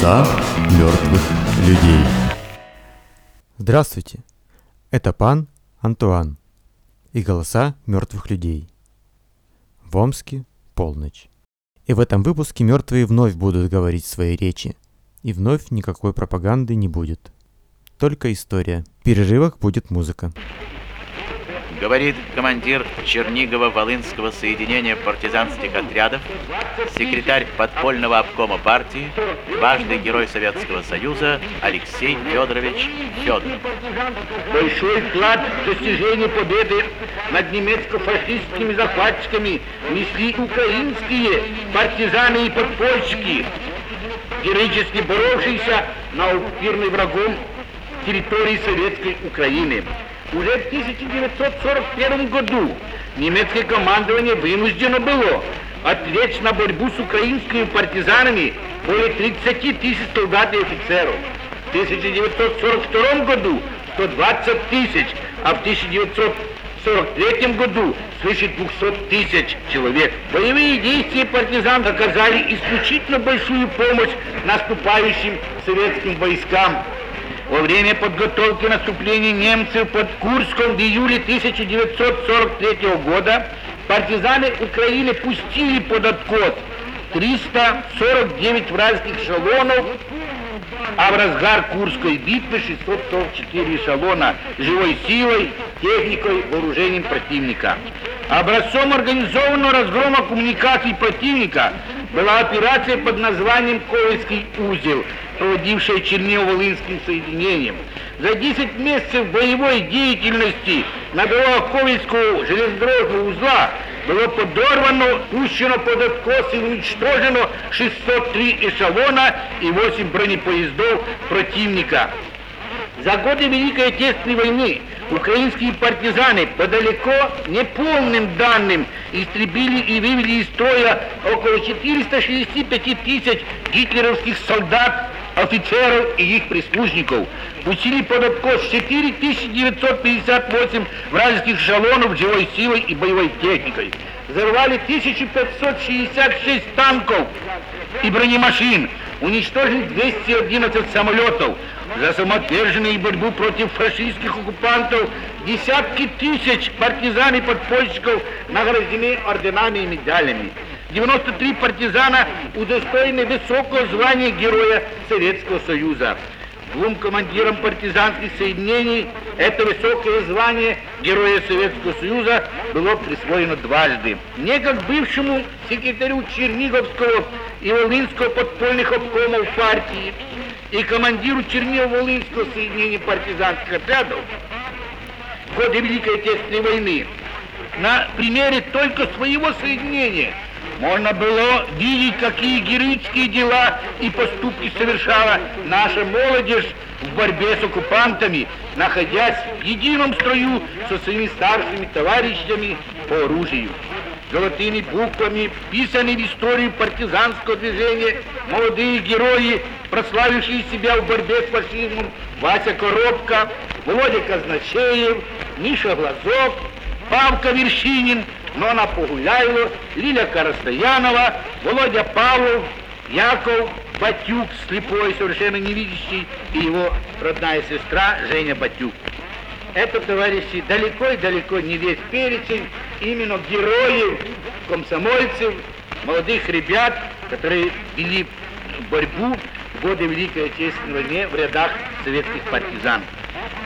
Голоса мертвых людей. Здравствуйте, это пан Антуан и голоса мертвых людей. В Омске полночь. И в этом выпуске мертвые вновь будут говорить свои речи. И вновь никакой пропаганды не будет. Только история. В перерывах будет музыка говорит командир Чернигова-Волынского соединения партизанских отрядов, секретарь подпольного обкома партии, важный герой Советского Союза Алексей Федорович Федоров. Большой вклад в достижение победы над немецко-фашистскими захватчиками несли украинские партизаны и подпольщики, героически боровшиеся на упирный врагом территории Советской Украины. Уже в 1941 году немецкое командование вынуждено было отвлечь на борьбу с украинскими партизанами более 30 тысяч солдат и офицеров. В 1942 году 120 тысяч, а в 1943 году свыше 200 тысяч человек. Боевые действия партизан оказали исключительно большую помощь наступающим советским войскам. Во время подготовки наступления немцев под Курском в июле 1943 года партизаны Украины пустили под откос 349 вражеских эшелонов, а в разгар Курской битвы 644 эшелона живой силой, техникой, вооружением противника. Образцом организованного разгрома коммуникаций противника была операция под названием «Ковальский узел», проводившая Чернево-Волынским соединением. За 10 месяцев боевой деятельности на дорогах Ковальского железнодорожного узла было подорвано, пущено под откос и уничтожено 603 эшелона и 8 бронепоездов противника. За годы Великой Отечественной войны украинские партизаны по далеко неполным данным истребили и вывели из строя около 465 тысяч гитлеровских солдат, офицеров и их прислужников. Пустили под откос 4958 вражеских эшелонов живой силой и боевой техникой. Взорвали 1566 танков и бронемашин, уничтожили 211 самолетов, за самоотверженную борьбу против фашистских оккупантов десятки тысяч партизан и подпольщиков награждены орденами и медалями. 93 партизана удостоены высокого звания Героя Советского Союза. Двум командирам партизанских соединений это высокое звание Героя Советского Союза было присвоено дважды. Не как бывшему секретарю Черниговского и Волынского подпольных обкомов партии, и командиру Чернево-Волынского соединения партизанских отрядов в ходе Великой Отечественной войны на примере только своего соединения можно было видеть, какие героические дела и поступки совершала наша молодежь в борьбе с оккупантами, находясь в едином строю со своими старшими товарищами по оружию. Золотыми буквами вписаны в историю партизанского движения молодые герои, прославившие себя в борьбе с фашизмом, Вася Коробка, Володя Казначеев, Миша Глазок, Павка Вершинин, Нона Погуляйло, Лиля Карастоянова, Володя Павлов, Яков Батюк, слепой, совершенно невидящий, и его родная сестра Женя Батюк. Это, товарищи, далеко и далеко не весь перечень именно героев, комсомольцев, молодых ребят, которые вели борьбу в годы Великой Отечественной войны в рядах советских партизан.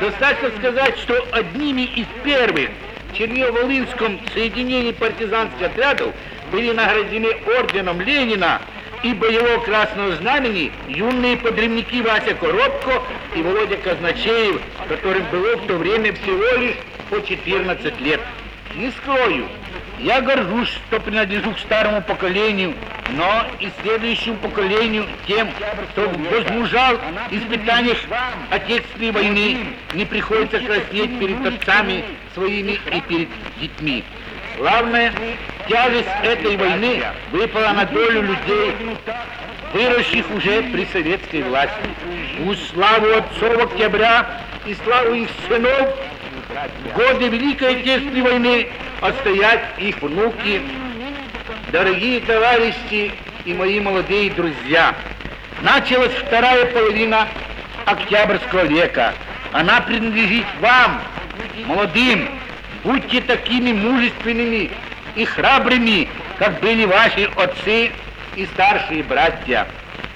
Достаточно сказать, что одними из первых в Чернево-Волынском соединении партизанских отрядов были награждены орденом Ленина и боевого красного знамени юные подрывники Вася Коробко и Володя Казначеев, которым было в то время всего лишь по 14 лет. Не скрою, я горжусь, что принадлежу к старому поколению, но и следующему поколению тем, кто возмужал в испытаниях Отечественной войны, не приходится краснеть перед отцами своими и перед детьми. Главное, тяжесть этой войны выпала на долю людей, выросших уже при советской власти. Пусть славу отцов октября и славу их сынов в годы Великой Отечественной войны отстоять их внуки. Дорогие товарищи и мои молодые друзья, Началась вторая половина Октябрьского века. Она принадлежит вам, молодым. Будьте такими мужественными и храбрыми, как были ваши отцы и старшие братья.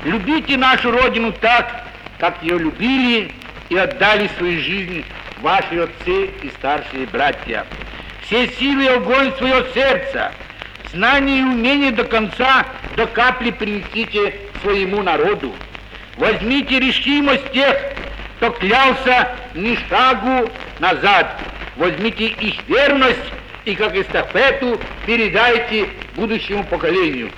Любите нашу Родину так, как ее любили и отдали свою жизнь ваши отцы и старшие братья. Все силы и огонь свое сердце, знание и умение до конца, до капли принесите своему народу. Возьмите решимость тех, кто клялся ни шагу назад. Возьмите их верность и как эстафету передайте будущему поколению.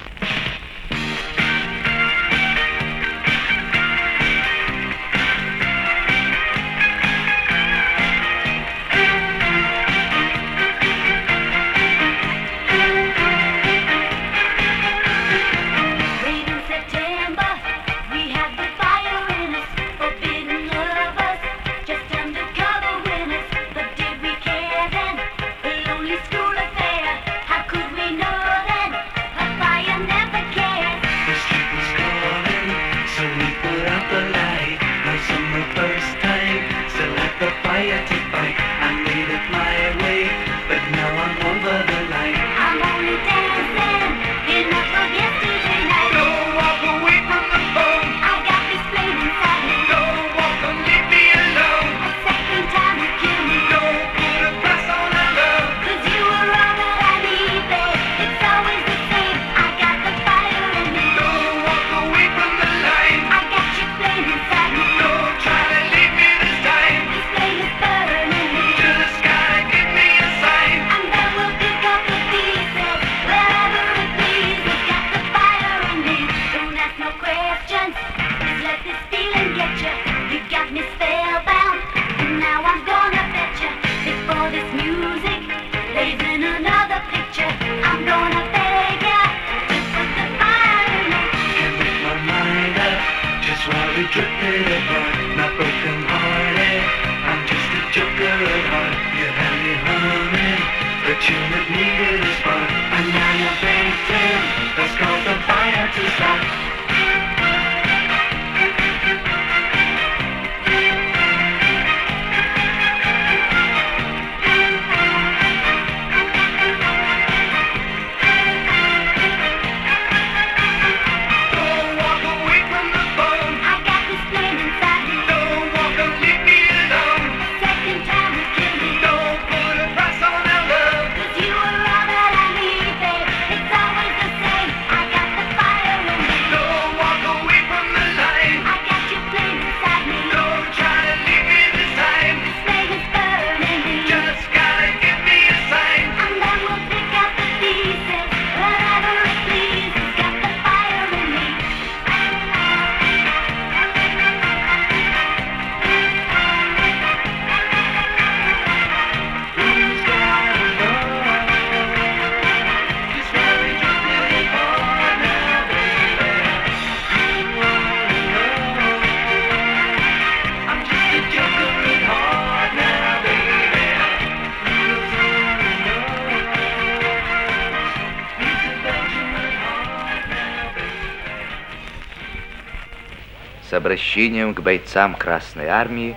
Обращением к бойцам Красной Армии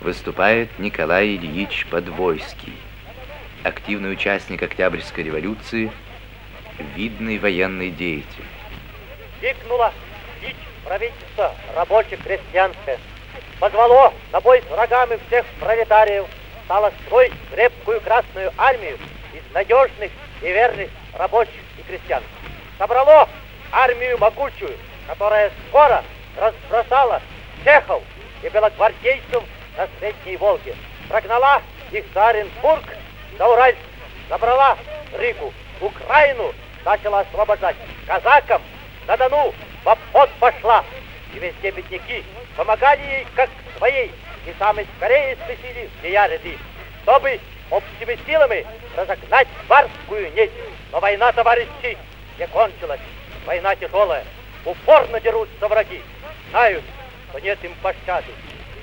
выступает Николай Ильич Подвойский, активный участник Октябрьской революции, видный военный деятель. Крикнула бить правительство рабоче-крестьянское. Позвало на бой с врагами всех пролетариев, стало строить крепкую Красную Армию из надежных и верных рабочих и крестьян. Собрало армию могучую, которая скоро разбросала чехов и белогвардейцев на Средней Волге. Прогнала их за Оренбург, за Уральск, забрала Ригу, Украину начала освобождать. Казакам на Дону в обход пошла. И везде бедняки помогали ей как своей, и самые скорее спасили ее ряды, чтобы общими силами разогнать барскую нить. Но война, товарищи, не кончилась. Война тяжелая. Упорно дерутся враги знают, что нет им пощады.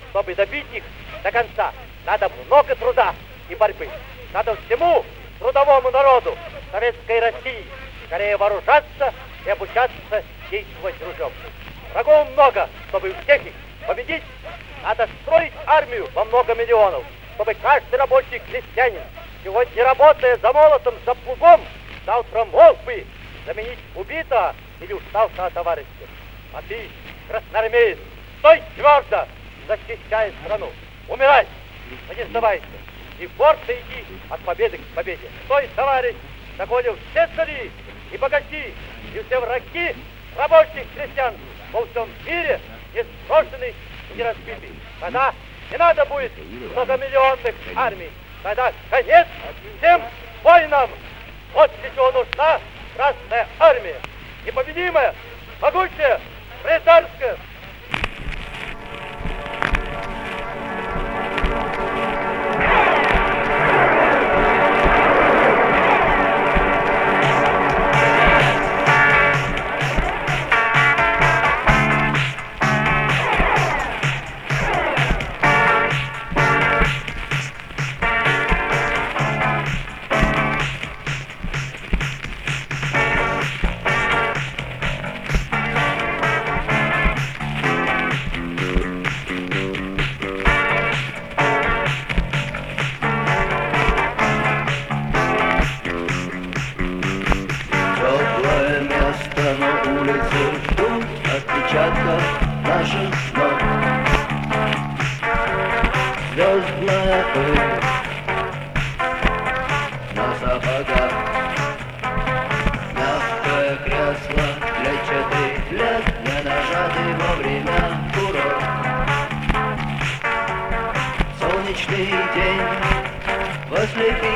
Чтобы добить их до конца, надо много труда и борьбы. Надо всему трудовому народу Советской России скорее вооружаться и обучаться действовать дружом. Врагов много, чтобы всех их победить. Надо строить армию во много миллионов, чтобы каждый рабочий крестьянин, сегодня работая за молотом, за плугом, завтра мог бы заменить убитого или уставшего товарища. А ты, красноармеец, стой твердо, защищай страну. Умирай, но не сдавайся. И гордо иди от победы к победе. Стой, товарищ, догоним все цари и богачи, и все враги рабочих крестьян во всем мире не сброшены и не разбиты. Тогда не надо будет многомиллионных армий. Тогда конец всем войнам. Вот для чего нужна Красная Армия. Непобедимая, могучая, Retorque!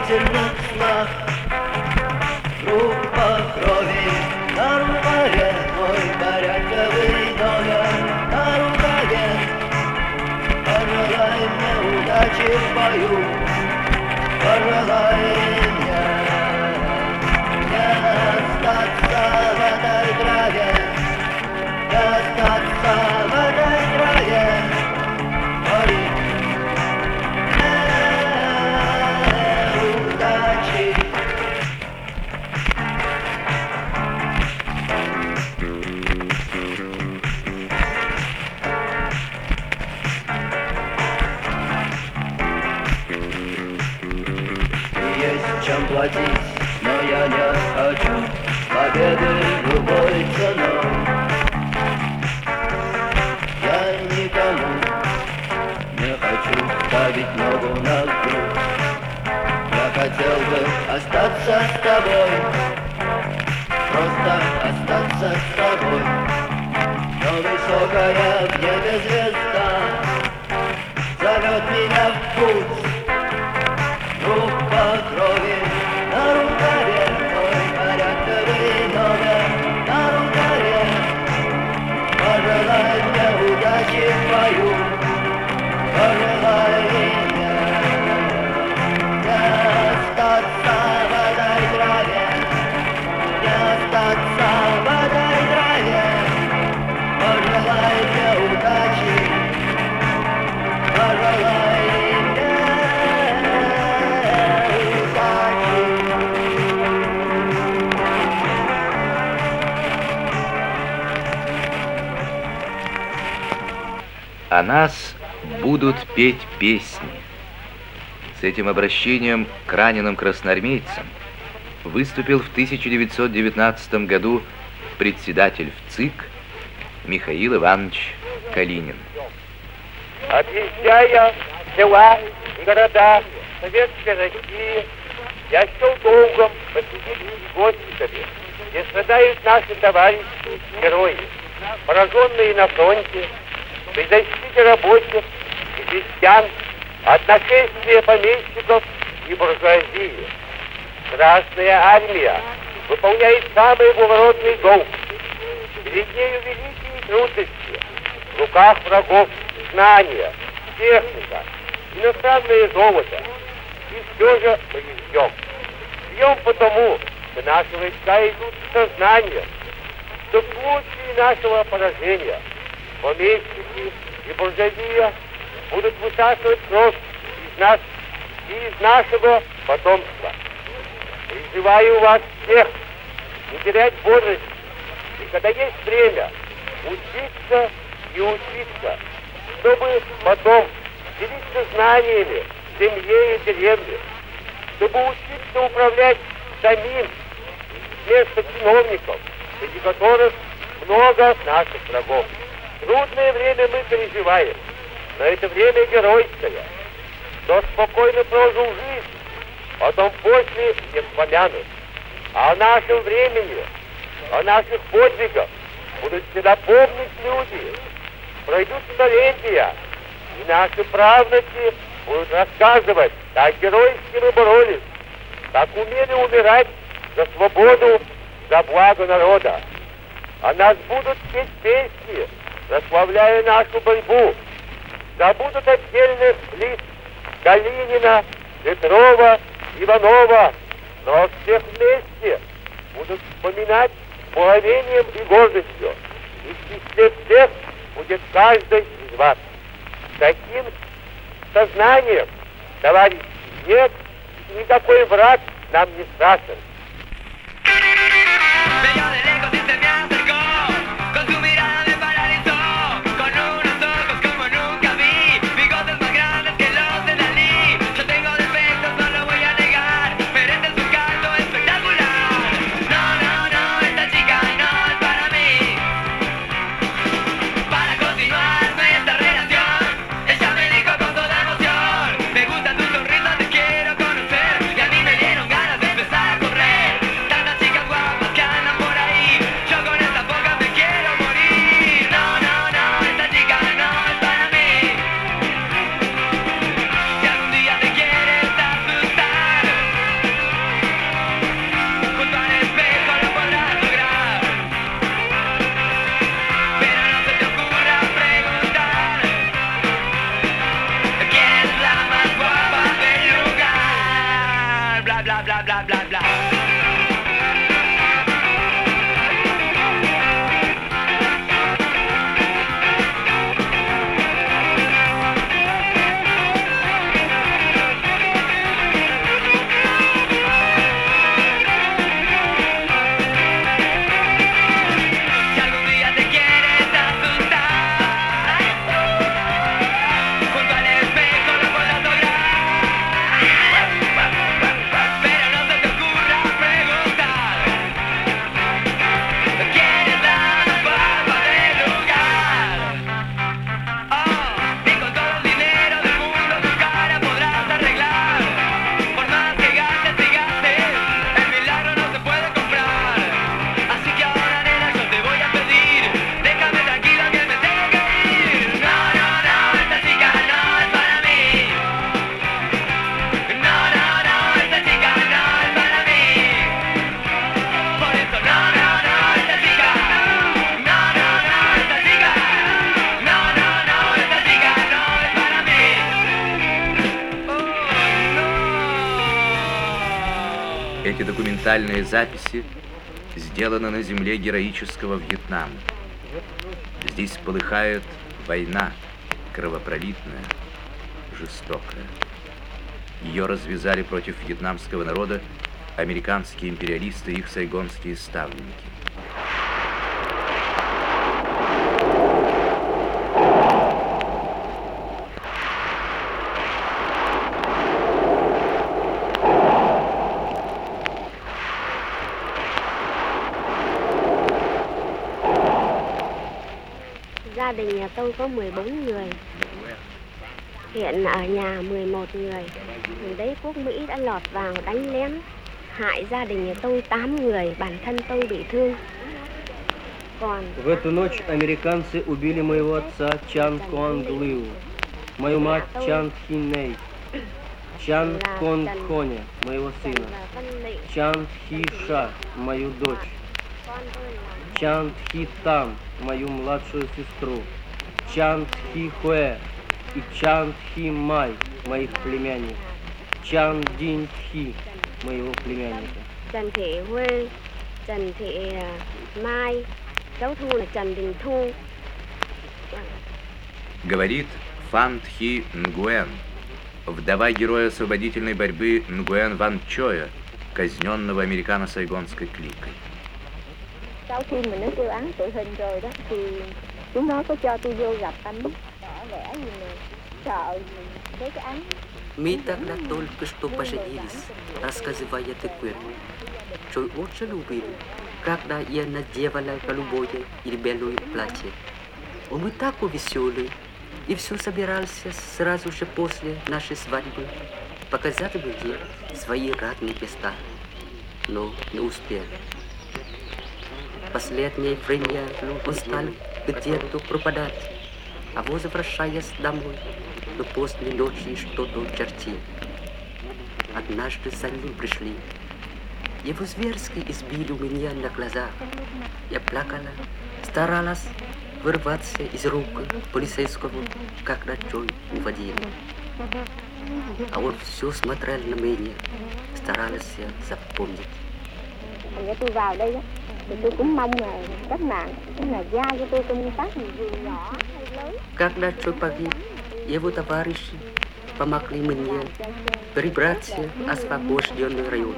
Thank you. Остаться с тобой нас будут петь песни. С этим обращением к раненым красноармейцам выступил в 1919 году председатель в ЦИК Михаил Иванович Калинин. Объезжая села города Советской России, я счел долгом посетить госпитали, где страдают наши товарищи, герои, пораженные на фронте, при защите рабочих и крестьян от нашествия помещиков и буржуазии. Красная армия выполняет самый благородный долг. Перед нею великие трудности. В руках врагов знания, техника, иностранное золото. И все же мы не ждем. Ждем потому, что наши войска идут сознанием, что в случае нашего поражения помещики и буржуазия будут высасывать кровь из нас и из нашего потомства. Призываю вас всех не терять бодрость, и когда есть время, учиться и учиться, чтобы потом делиться знаниями в семье и деревне, чтобы учиться управлять самим вместо чиновников, среди которых много наших врагов. Трудное время мы переживаем, но это время геройское. Кто спокойно прожил жизнь, потом после не вспомянут. А о нашем времени, о наших подвигах будут всегда помнить люди. Пройдут столетия, и наши правнуки будут рассказывать, как геройски мы боролись, как умели умирать за свободу, за благо народа. О нас будут петь песни, прославляя нашу борьбу. Забудут отдельных лиц Калинина, Петрова, Иванова, но всех вместе будут вспоминать с благовением и гордостью. И в числе всех будет каждый из вас. Таким сознанием, товарищи, нет, никакой враг нам не страшен. Записи сделаны на земле героического Вьетнама. Здесь полыхает война, кровопролитная, жестокая. Ее развязали против вьетнамского народа американские империалисты и их сайгонские ставленники. Gia đình nhà tôi có 14 người. Hiện ở nhà 11 người. Thằng đấy quốc Mỹ đã lọt vào đánh lén hại gia đình nhà tôi 8 người, bản thân tôi bị thương. Còn В эту ночь американцы убили моего отца Чан Куанг Лиу, мою мать Чан Хин Ней, Чан là Кон Trần- Коня, моего сына, là Văn Lị, Чан Хи Ша, мою дочь, con tôi là Чан Хи Там, мою младшую сестру, Чан Хи Хуэ и Чан Хи Май, моих племянников, Чан Дин Хи, моего племянника. Trần Thị Huê, Trần Thị Mai, cháu Thu là Trần Đình Thu. Говорит Фан Тхи Нгуэн, вдова героя освободительной борьбы Нгуэн Ван Чоя, казненного американо-сайгонской кликой. Sau khi mà nó kêu án tử hình rồi đó thì chúng nó có cho tôi vô gặp anh tỏ vẻ gì mà sợ với cái án Мы тогда только что поженились, рассказывая Тыквин, что очень любили, когда я надевала голубое или белое платье. Он был такой веселый, и все собирался сразу же после нашей свадьбы показать мне свои родные места, но не успел. Последнее время он стал где-то пропадать, а возвращаясь домой, но после ночи что-то чертил. Однажды за ним пришли. Его зверски избили у меня на глазах. Я плакала, старалась вырваться из рук полицейского, как ночой уводили. А он все смотрел на меня, старался запомнить. Tôi cũng mong là các bạn tức là giao cho tôi công tác dù nhỏ погиб, его товарищи помогли мне перебраться в освобожденный район.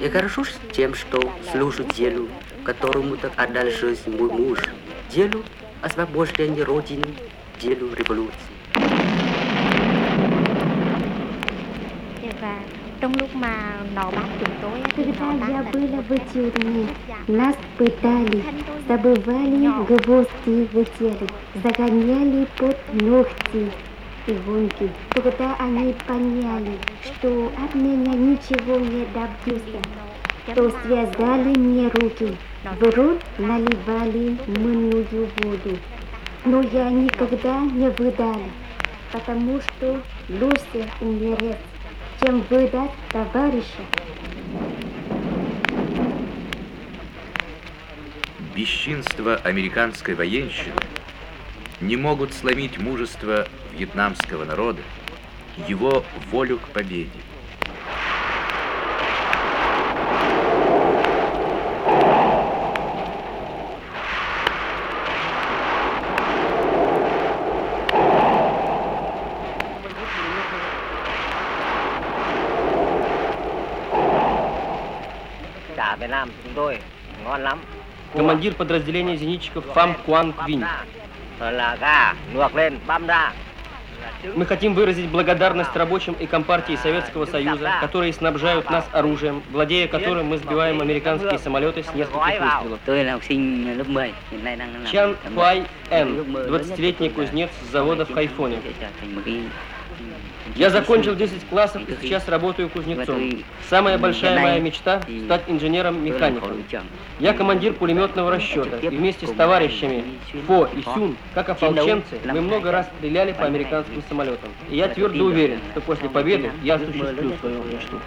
Я горжусь тем, что служу делу, которому так отдал жизнь мой муж, делу освобождения Родины, делу революции. Trong lúc mà nó bắt chúng tôi Когда я была в тюрьме, нас пытали, забывали гвозди в теле, загоняли под ногти иголки. Тогда они поняли, что от меня ничего не добьются, то связали мне руки, в рот наливали мыльную воду. Но я никогда не выдала, потому что лучше умереть, чем выдать товарища. Бесчинство американской военщины не могут сломить мужество вьетнамского народа, его волю к победе. Командир подразделения зенитчиков Фам Куанг Винь. Rồi là gà luộc lên băm ra. Мы хотим выразить благодарность рабочим и компартии Советского Союза, которые снабжают нас оружием, владея которым мы сбиваем американские самолеты с нескольких выстрелов. Tôi là học sinh lớp 10, hiện nay đang làm Чан Хуай. Эн, 20-летний кузнец с завода в Хайфоне. Я закончил 10 классов и сейчас работаю кузнецом. Самая большая моя мечта – стать инженером-механиком. Я командир пулеметного расчета, и вместе с товарищами Фо и Сюн, как ополченцы, мы много раз стреляли по американским самолетам. И я твердо уверен, что после победы я осуществлю свою мечту.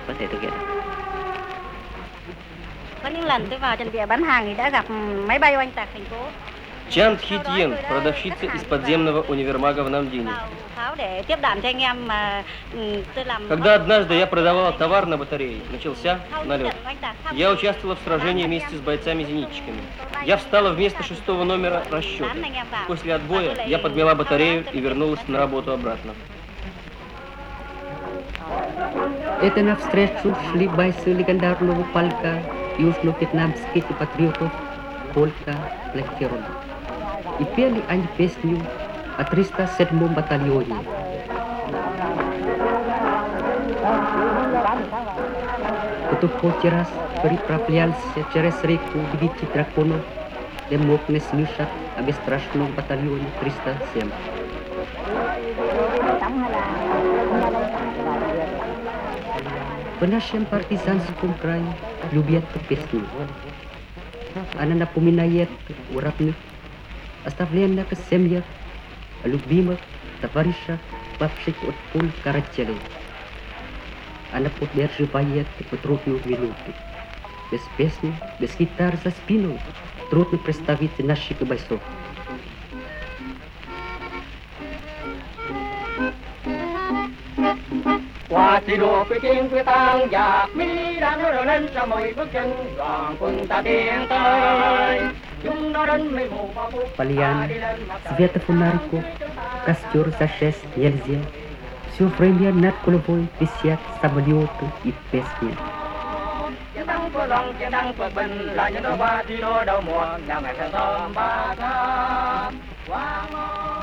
có những lần tôi vào trận địa bán hàng thì đã gặp máy bay oanh tạc thành phố Чан Тхи продавщица из подземного универмага в Намдине. Когда однажды я продавала товар на батарее, начался налет. Я участвовала в сражении вместе с бойцами-зенитчиками. Я встала вместо шестого номера расчета. После отбоя я подмела батарею и вернулась на работу обратно. Это навстречу шли бойцы легендарного полка южно-вьетнамских патриотов полка Лехерон. И пели они песню о 307-м батальоне. Кто хоть раз переправлялся через реку девяти драконов, не мог не слышать о бесстрашном батальоне 307. В нашем партизанском крае любят эту песню. Она напоминает о оставленных семьях, о любимых, товарищах, павших от пуль карателей. Она поддерживает в трудную минуту. Без песни, без гитар за спиной трудно представить наших бойцов. Qua thi đua quyết chiến quyết tăng giặc Mỹ chúng nó đến mây mù bao phủ Пальян, света фонариков, костер зажечь нельзя. Все время над головой висят самолеты и песни.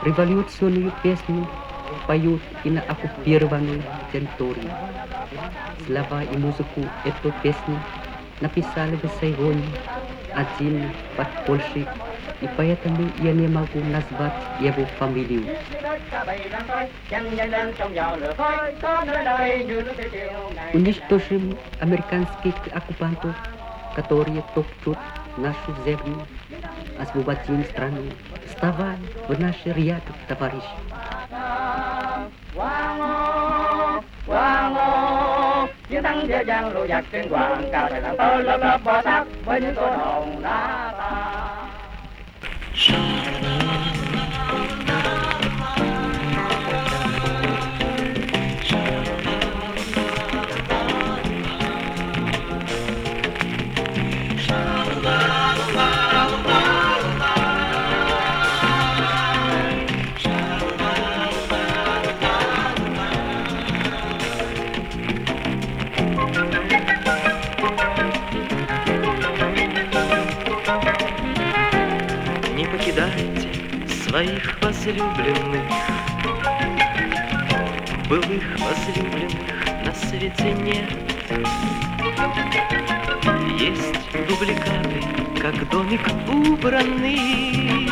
Революционную песню поют и на оккупированной территории. Слова и музыку этой песни написали в Сайгоне один подпольщик, и поэтому я не могу назвать его фамилию. Уничтожим американских оккупантов, которые топчут нашу землю, освободим страну. Вставай в наши ряды, товарищ. Quang Ngô, Quang Ngô, chiến thắng địa giang lũ giặc trên hoàng cao phải làm tơ lớp lớp bò sát với những cô hồn đá ta. Своих возлюбленных Былых возлюбленных на свете нет. Есть дубликаты, как домик убранный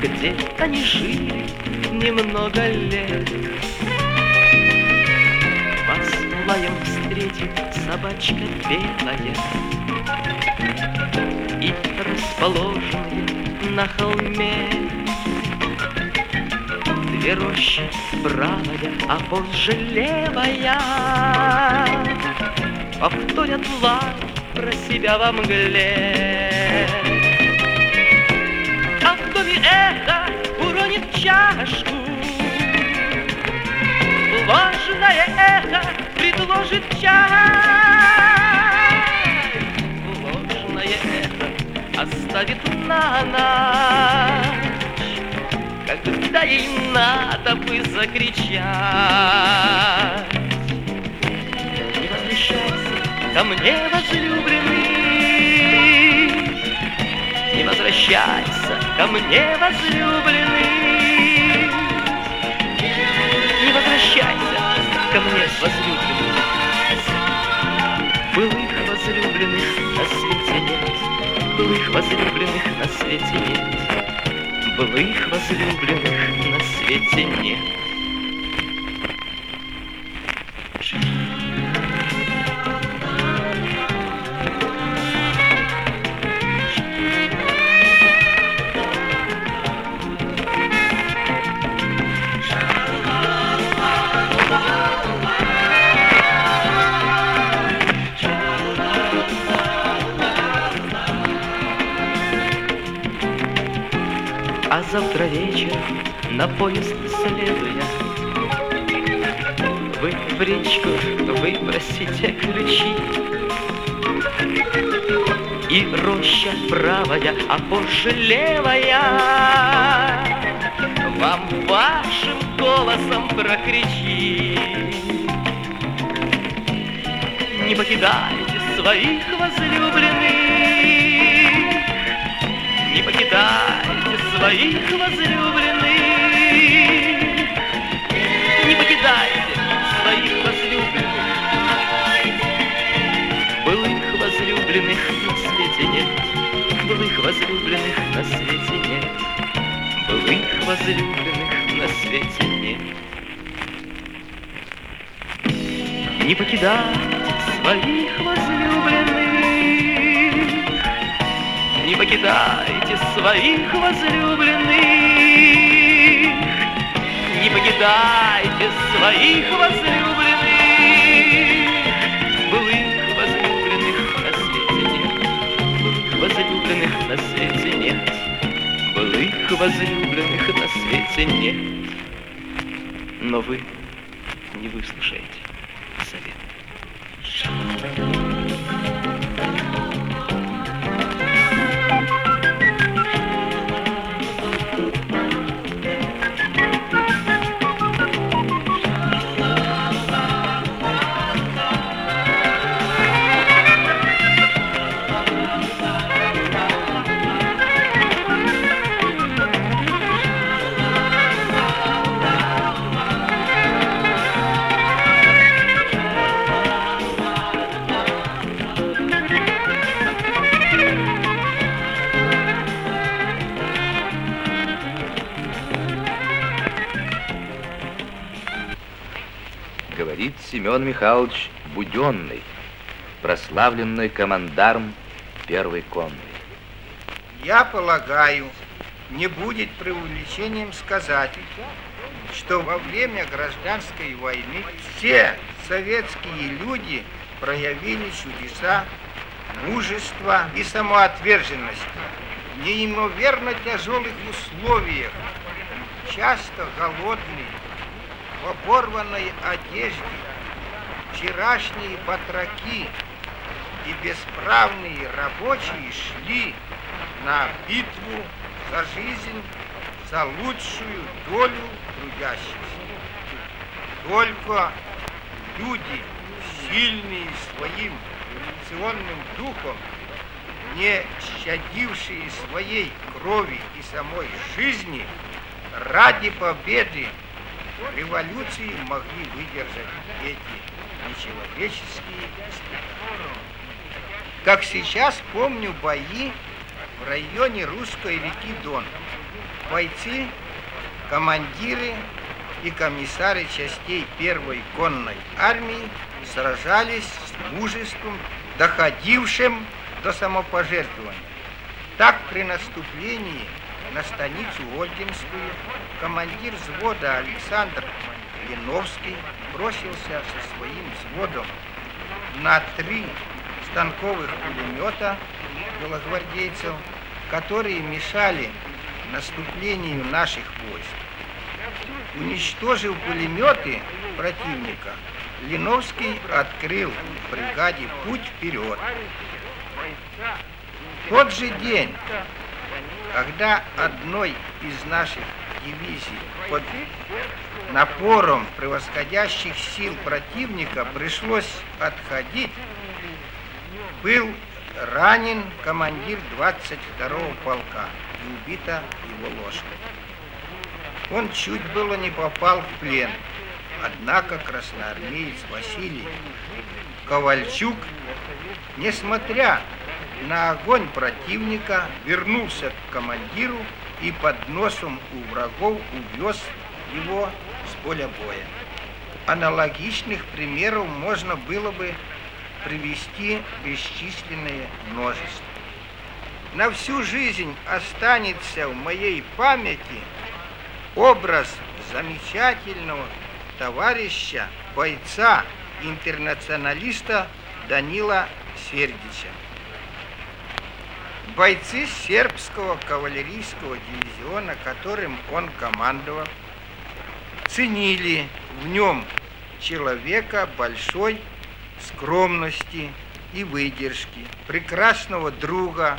Где они жили немного лет. Вас лаем встретит собачка белая и расположенные на холме. Две рощи правая, а позже левая. Повторят вам про себя во мгле. А в доме эхо уронит чашку. Ложное эхо предложит чай на ночь, когда ей надо бы закричать. Не возвращайся ко мне, возлюбленный, не возвращайся ко мне, возлюбленный, не возвращайся ко мне, возлюбленный. Былых возлюбленных на свете нет былых возлюбленных на свете нет. Былых возлюбленных на свете нет. Вы в речку выбросите ключи. И роща правая, а позже левая. Вам вашим голосом прокричит Не покидайте своих возлюбленных. Не покидайте своих возлюбленных возлюбленных на свете нет. Былых возлюбленных на свете нет. Не покидайте своих возлюбленных. Не покидайте своих возлюбленных. Не покидайте своих возлюбленных на свете нет. Былых возлюбленных на свете нет. Но вы не выслушаете совет Семен Михайлович Буденный, прославленный командарм первой конной. Я полагаю, не будет преувеличением сказать, что во время гражданской войны все советские люди проявили чудеса мужества и самоотверженности в неимоверно тяжелых условиях, часто голодные, в оборванной одежде, вчерашние батраки и бесправные рабочие шли на битву за жизнь, за лучшую долю трудящихся. Только люди, сильные своим революционным духом, не щадившие своей крови и самой жизни, ради победы революции могли выдержать эти нечеловеческие. Как сейчас помню бои в районе русской реки Дон. Бойцы, командиры и комиссары частей первой конной армии сражались с мужеством, доходившим до самопожертвования. Так при наступлении на станицу Ольгинскую командир взвода Александр Леновский бросился со своим взводом на три станковых пулемета белогвардейцев, которые мешали наступлению наших войск. Уничтожив пулеметы противника, Линовский открыл бригаде путь вперед. В тот же день, когда одной из наших дивизий под напором превосходящих сил противника пришлось отходить, был ранен командир 22-го полка и убита его лошадь. Он чуть было не попал в плен, однако красноармеец Василий Ковальчук, несмотря на огонь противника, вернулся к командиру и под носом у врагов увез его с поля боя. Аналогичных примеров можно было бы привести бесчисленное множество. На всю жизнь останется в моей памяти образ замечательного товарища, бойца, интернационалиста Данила Сердича. Бойцы сербского кавалерийского дивизиона, которым он командовал, ценили в нем человека большой скромности и выдержки, прекрасного друга,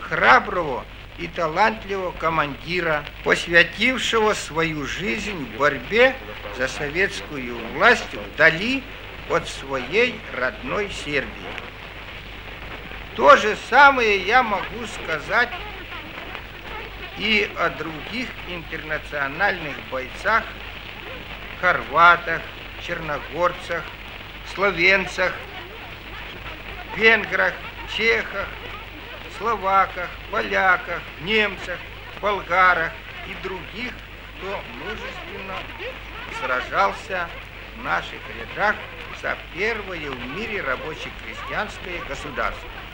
храброго и талантливого командира, посвятившего свою жизнь в борьбе за советскую власть вдали от своей родной Сербии. То же самое я могу сказать и о других интернациональных бойцах, хорватах, черногорцах, словенцах, венграх, чехах, словаках, поляках, немцах, болгарах и других, кто мужественно сражался в наших рядах за первое в мире рабоче-крестьянское государство.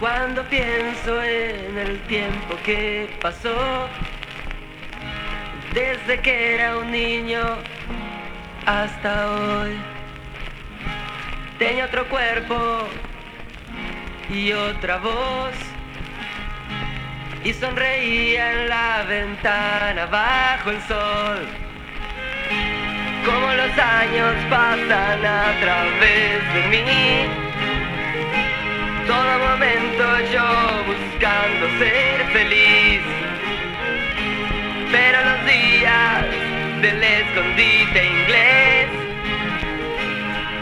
Cuando pienso en el tiempo que pasó, desde que era un niño hasta hoy, tenía otro cuerpo y otra voz, y sonreía en la ventana bajo el sol. Como los años pasan a través de mí todo momento yo buscando ser feliz. Pero los días del escondite inglés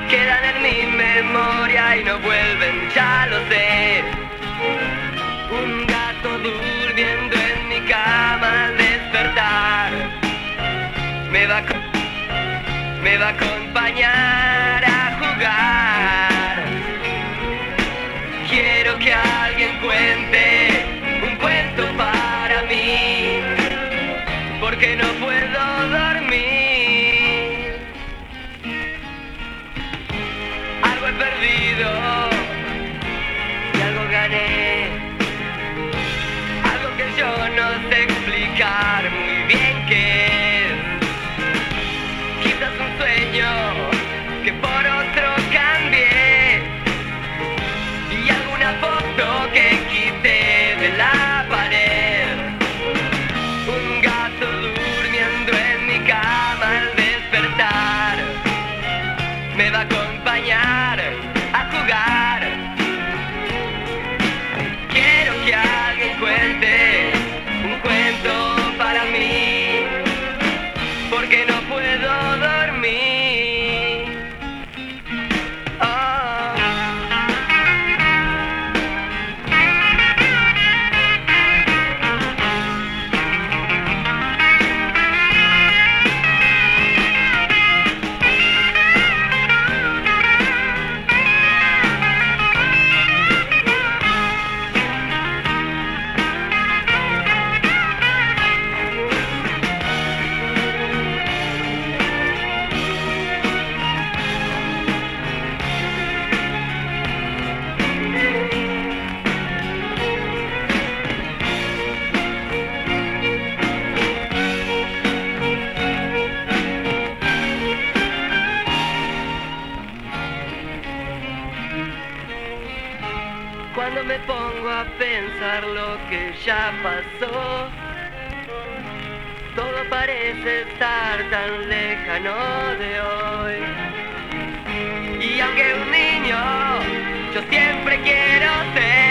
quedan en mi memoria y no vuelven, ya lo sé. Gato durmiendo en mi cama despertar me va me va a acompañar a jugar. Quiero que alguien Cuando que ya pasó. Todo parece estar tan lejano de hoy. Y aunque un niño, yo siempre quiero ser.